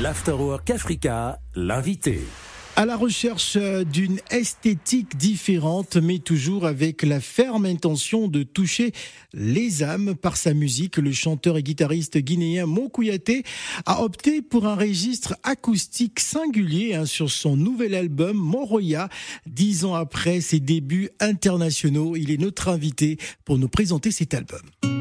L'Afterwork Africa, l'invité à la recherche d'une esthétique différente, mais toujours avec la ferme intention de toucher les âmes par sa musique. Le chanteur et guitariste guinéen Mokouyaté a opté pour un registre acoustique singulier hein, sur son nouvel album Moroya. Dix ans après ses débuts internationaux, il est notre invité pour nous présenter cet album.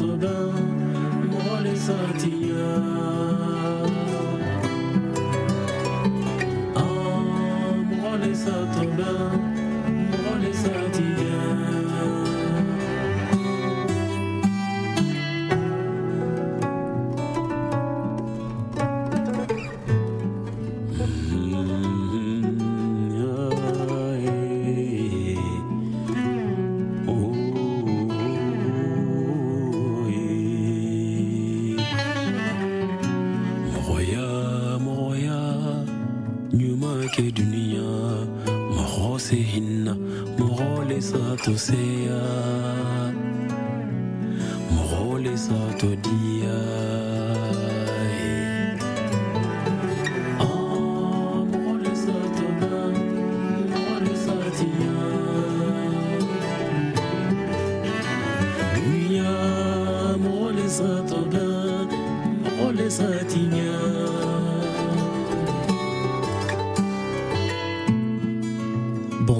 Notre-Dame.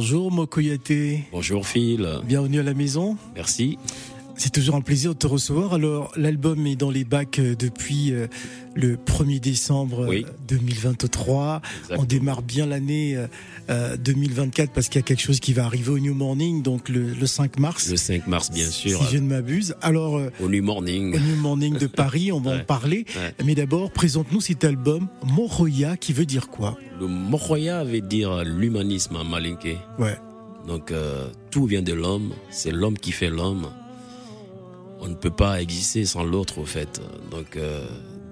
Bonjour Mokoyate. Bonjour Phil. Bienvenue à la maison. Merci. C'est toujours un plaisir de te recevoir. Alors, l'album est dans les bacs euh, depuis euh, le 1er décembre 2023. Euh, On démarre bien l'année 2024 parce qu'il y a quelque chose qui va arriver au New Morning, donc le, 5 mars. Le 5 mars, bien sûr. Si je ne m'abuse. Alors, au New Morning. Au New Morning de Paris, on va en parler. Mais d'abord, présente-nous cet album, Moroya, qui veut dire quoi? Le Moroya veut dire l'humanisme en malinké. Ouais. Donc, tout vient de l'homme. C'est l'homme qui fait l'homme on ne peut pas exister sans l'autre, au fait. Donc, euh,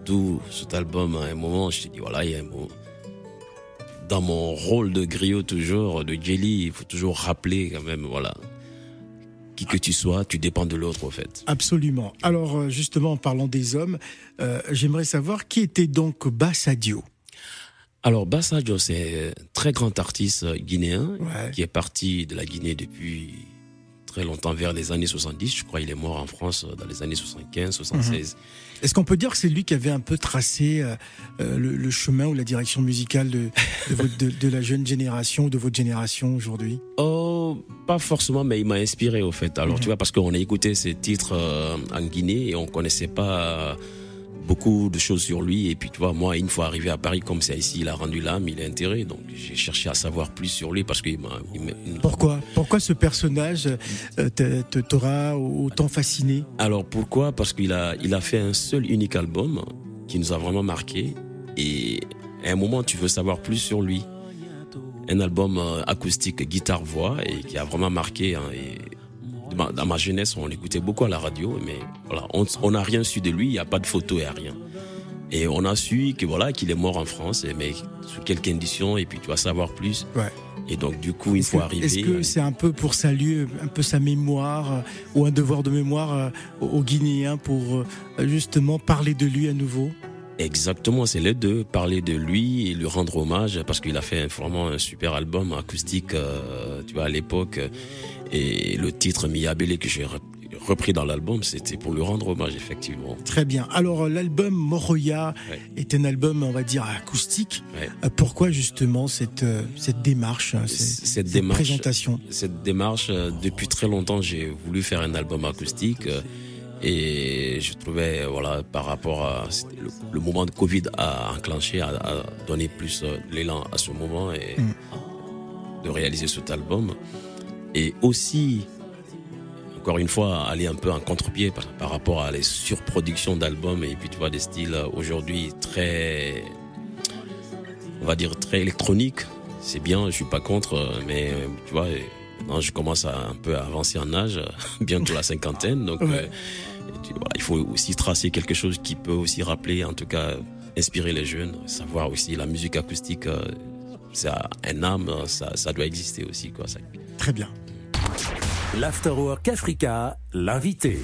d'où cet album, à un moment, je te dis, voilà, il y a un moment. Dans mon rôle de griot, toujours, de Jelly, il faut toujours rappeler, quand même, voilà. Qui que tu sois, tu dépends de l'autre, au fait. Absolument. Alors, euh, justement, en parlant des hommes, euh, j'aimerais savoir qui était donc Bassadio. Alors, Bassadio, c'est un très grand artiste guinéen qui est parti de la Guinée depuis très longtemps, vers les années 70. Je crois qu'il est mort en France euh, dans les années 75, 76. Mhm. Est-ce qu'on peut dire que c'est lui qui avait un peu tracé euh, euh, le, chemin ou la direction musicale de, de, la jeune génération, de votre génération aujourd'hui? Oh, pas forcément, mais il m'a inspiré au fait. Alors, mhm. tu vois, parce qu'on a écouté ces titres en Guinée et on connaissait pas beaucoup de choses sur lui. Et puis, tu vois, moi, une fois arrivé à Paris, comme c'est ici, il a rendu l'âme, il est intérêt. Donc, j'ai cherché à savoir plus sur lui parce qu'il m'a. Pourquoi? Pourquoi ce personnage euh, t'aura autant fasciné? Alors, pourquoi? Parce qu'il a, il a fait un seul unique album qui nous a vraiment marqué. Et à un moment, tu veux savoir plus sur lui. Un album euh, acoustique, guitare-voix, et qui a vraiment marqué. Hein, et dans ma jeunesse, on l'écoutait beaucoup à la radio, mais voilà, on n'a rien su de lui, il n'y a pas de photo et rien. Et on a su que voilà qu'il est mort en France, mais sous quelques conditions, et puis tu vas savoir plus. Ouais. Et donc du coup, il faut arriver. Est-ce que c'est un peu pour saluer un peu sa mémoire euh, ou un devoir de mémoire euh, aux Guinéens pour euh, justement parler de lui à nouveau? Exactement, c'est les deux, parler de lui et lui rendre hommage parce qu'il a fait vraiment un super album acoustique, tu vois, à l'époque. Et le titre Miabele que j'ai repris dans l'album, c'était pour lui rendre hommage, effectivement. Très bien. Alors, l'album Moroya est un album, on va dire, acoustique. Pourquoi justement cette, cette démarche, cette, démarche, présentation? Cette démarche, depuis très longtemps, j'ai voulu faire un album acoustique. Et je trouvais, voilà, par rapport à le, moment de Covid a enclenché, a, donné plus l'élan à ce moment et mm. de réaliser cet album. Et aussi, encore une fois, aller un peu en contre-pied par, rapport à les surproductions d'albums et puis tu vois des styles euh, aujourd'hui très, on va dire très électroniques. C'est bien, je suis pas contre, euh, mais euh, tu vois, je commence à un peu avancer en âge, bientôt la cinquantaine, donc il faut aussi tracer quelque chose qui peut aussi rappeler, en tout cas, inspirer les jeunes, savoir aussi la musique acoustique, c'est un âme, ça, ça doit exister aussi, quoi. Très bien. L'Afterwork Africa, l'invité.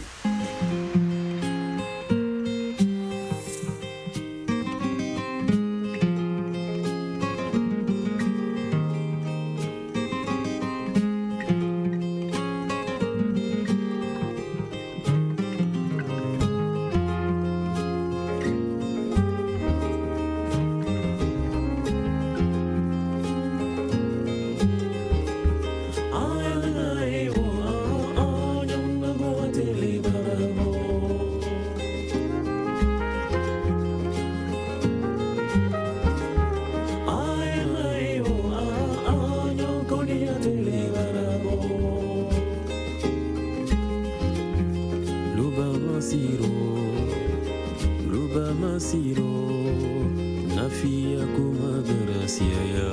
siaya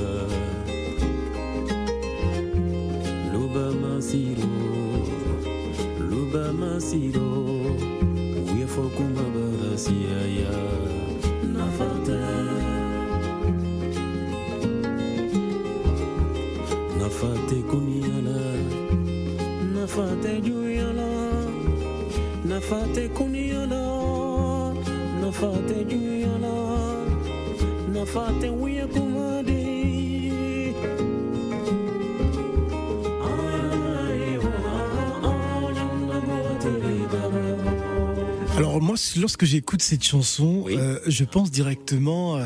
luba masiro luba masiro uye fokuma bara siaya nafate nafate kuniana nafate juyana nafate kuniana nafate juyana nafate wiyaku lorsque j'écoute cette chanson, euh, je pense directement euh,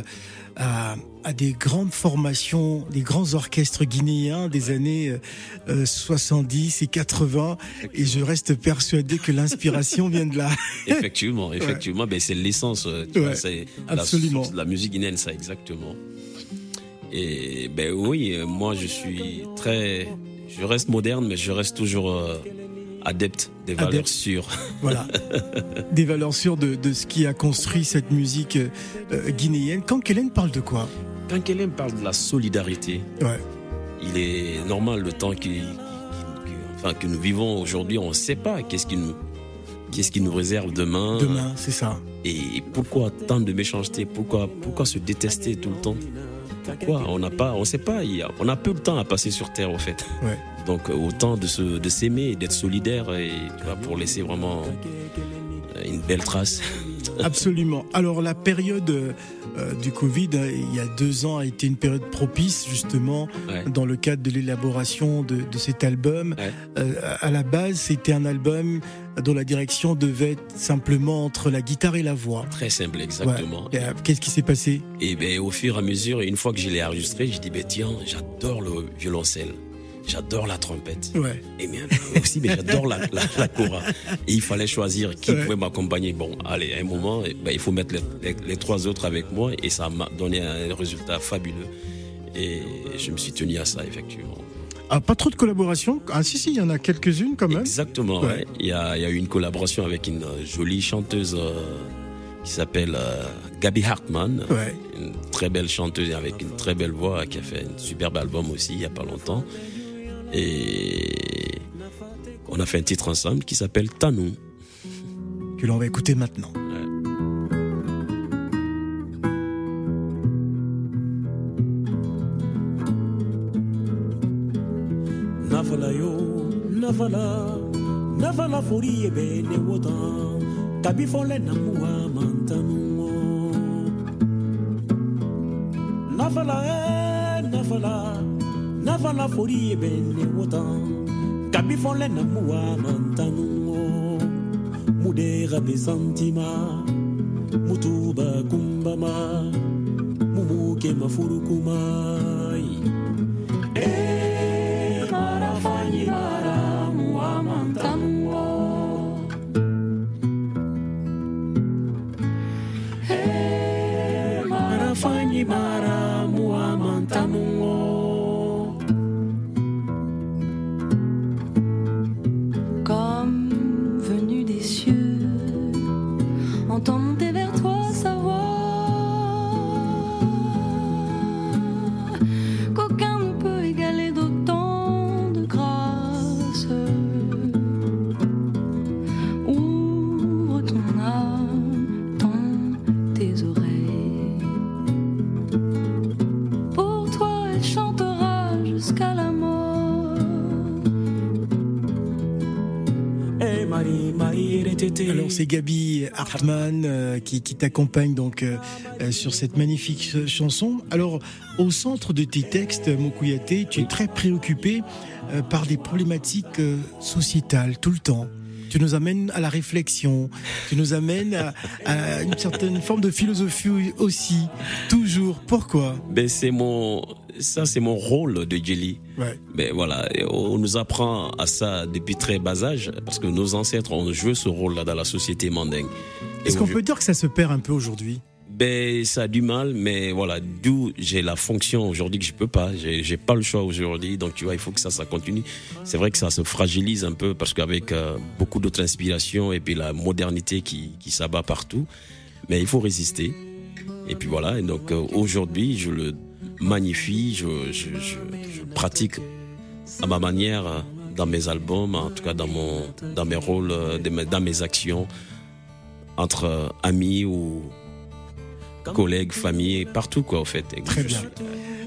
à, des grandes formations, des grands orchestres guinéens des années 70 euh, et 80, et je reste persuadé que l'inspiration vient de là. effectivement, effectivement, ben c'est l'essence, c'est absolument. la, la musique guinéenne, ça exactement. Et ben oui, moi je suis très, je reste moderne, mais je reste toujours adepte des valeurs sûres. Voilà, des valeurs sûres de, de, ce qui a construit cette musique euh, guinéenne. Quand Kellen parle de quoi? Quand Kellen parle de la solidarité, ouais. il est normal le temps qui, enfin, que nous vivons aujourd'hui, on ne sait pas qu'est-ce qui nous qu'est-ce qui nous réserve demain. Demain, c'est ça. Et pourquoi tant de méchanceté? Pourquoi pourquoi se détester tout le temps? Pourquoi? On n'a pas, on sait pas. On a peu de temps à passer sur terre, au fait. Ouais. Donc euh, autant de, se, de s'aimer, d'être solidaire et tu vois, pour laisser vraiment euh, une belle trace. Absolument. Alors la période euh, du Covid, il y a deux ans, a été une période propice justement dans le cadre de l'élaboration de, de, cet album. à la base, c'était un album dont la direction devait être simplement entre la guitare et la voix. Très simple, exactement. Qu'est-ce qui s'est passé? Eh ben, au fur et à mesure, une fois que je l'ai enregistré, j'ai dit, ben, tiens, j'adore le violoncelle. J'adore la trompette. Ouais. Et bien aussi, mais j'adore la, la, cora. Et il fallait choisir qui pouvait m'accompagner. Bon, allez, à un moment, eh ben, il faut mettre les, trois autres avec moi et ça m'a donné un résultat fabuleux. Et je me suis tenu à ça, effectivement. Ah, pas trop de collaboration Ah si, si, il y en a quelques-unes quand même. Exactement, ouais. Il, y a, il y a eu une collaboration avec une jolie chanteuse euh, qui s'appelle euh, Gabi Hartmann. Ouais. Une très belle chanteuse avec une très belle voix qui a fait un superbe album aussi il n'y a pas longtemps. Et on a fait un titre ensemble qui s'appelle Tanou. Que l'on va écouter maintenant. Navala yo, navala, navala fori ebe ne wotan, tabi fole namua mantanu. Navala eh, navala. navala fori ye bene wotan kabi fɔlɛ na muwa mantanungo mudera pe santima mutuba kumbama mumukema furukuma Hartmann euh, qui, qui t'accompagne donc euh, euh, sur cette magnifique ch- chanson. Alors au centre de tes textes, Mokuyate, tu es très préoccupé par des problématiques sociétales tout le temps. Tu nous amènes à la réflexion, tu nous amènes à, à une certaine forme de philosophie aussi, toujours. Pourquoi? Ben c'est mon ça c'est mon rôle de Jelly ouais. Ben voilà, on nous apprend à ça depuis très bas âge, parce que nos ancêtres ont joué ce rôle-là dans la société mandingue. Est-ce qu'on peut dire que ça se perd un peu aujourd'hui? Ben ça a du mal, mais voilà, d'où j'ai la fonction aujourd'hui que je peux pas, j'ai pas le choix aujourd'hui, donc tu vois, il faut que ça, ça continue. C'est vrai que ça se fragilise un peu parce qu'avec euh, beaucoup d'autres inspirations et puis la modernité qui, qui s'abat partout, mais il faut résister. Et puis voilà, et donc euh, aujourd'hui, je le magnifie, je, je, je, je pratique à ma manière euh, dans mes albums, en tout cas dans mon dans mes rôles, dans mes actions entre amis ou collègues, famille, partout quoi au fait. Très bien. suis-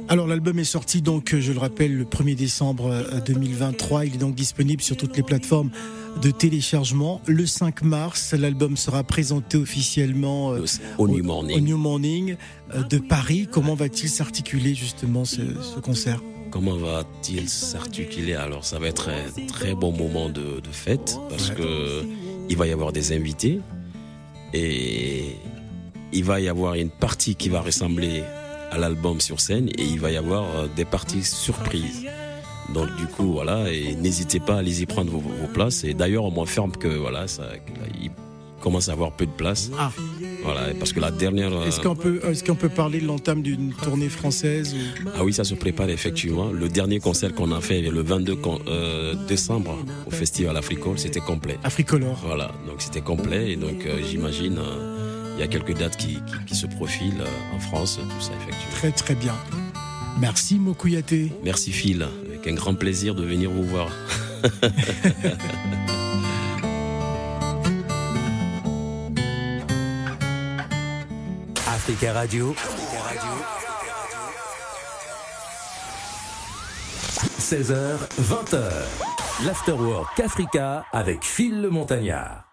Alors l'album est sorti donc, euh, je le rappelle, le 1er décembre euh, 2023. Il est donc disponible sur toutes les plateformes de téléchargement. Le 5 mars, l'album sera présenté officiellement euh, au New au Morning. New Morning euh, de Paris. Comment va-t-il s'articuler justement ce, ce concert? Comment va-t-il s'articuler? Alors ça va être un très bon moment de, de fête parce Ouais. que il va y avoir des invités et il va y avoir une partie qui va ressembler à l'album sur scène et il va y avoir euh, des parties surprises. Donc du coup voilà et n'hésitez pas à aller y prendre vos, vos places et d'ailleurs on m'informe que voilà ça il commence à avoir peu de place. Ah. Voilà parce que la dernière euh, Est-ce qu'on peut, est-ce qu'on peut parler de l'entame d'une tournée française ou- Ah oui, ça se prépare effectivement. Le dernier concert qu'on a fait le 22 con- euh, décembre au Festival Africole, c'était complet. Africolor Voilà, donc c'était complet et donc euh, j'imagine euh, il y a quelques dates qui, qui- qui se profilent euh, en France, tout ça effectivement. Très très bien. Merci Mokuyate. Merci Phil, avec un grand plaisir de venir vous voir. Africa Radio. 16h, 20h. L'Afterwork Africa avec Phil le Montagnard.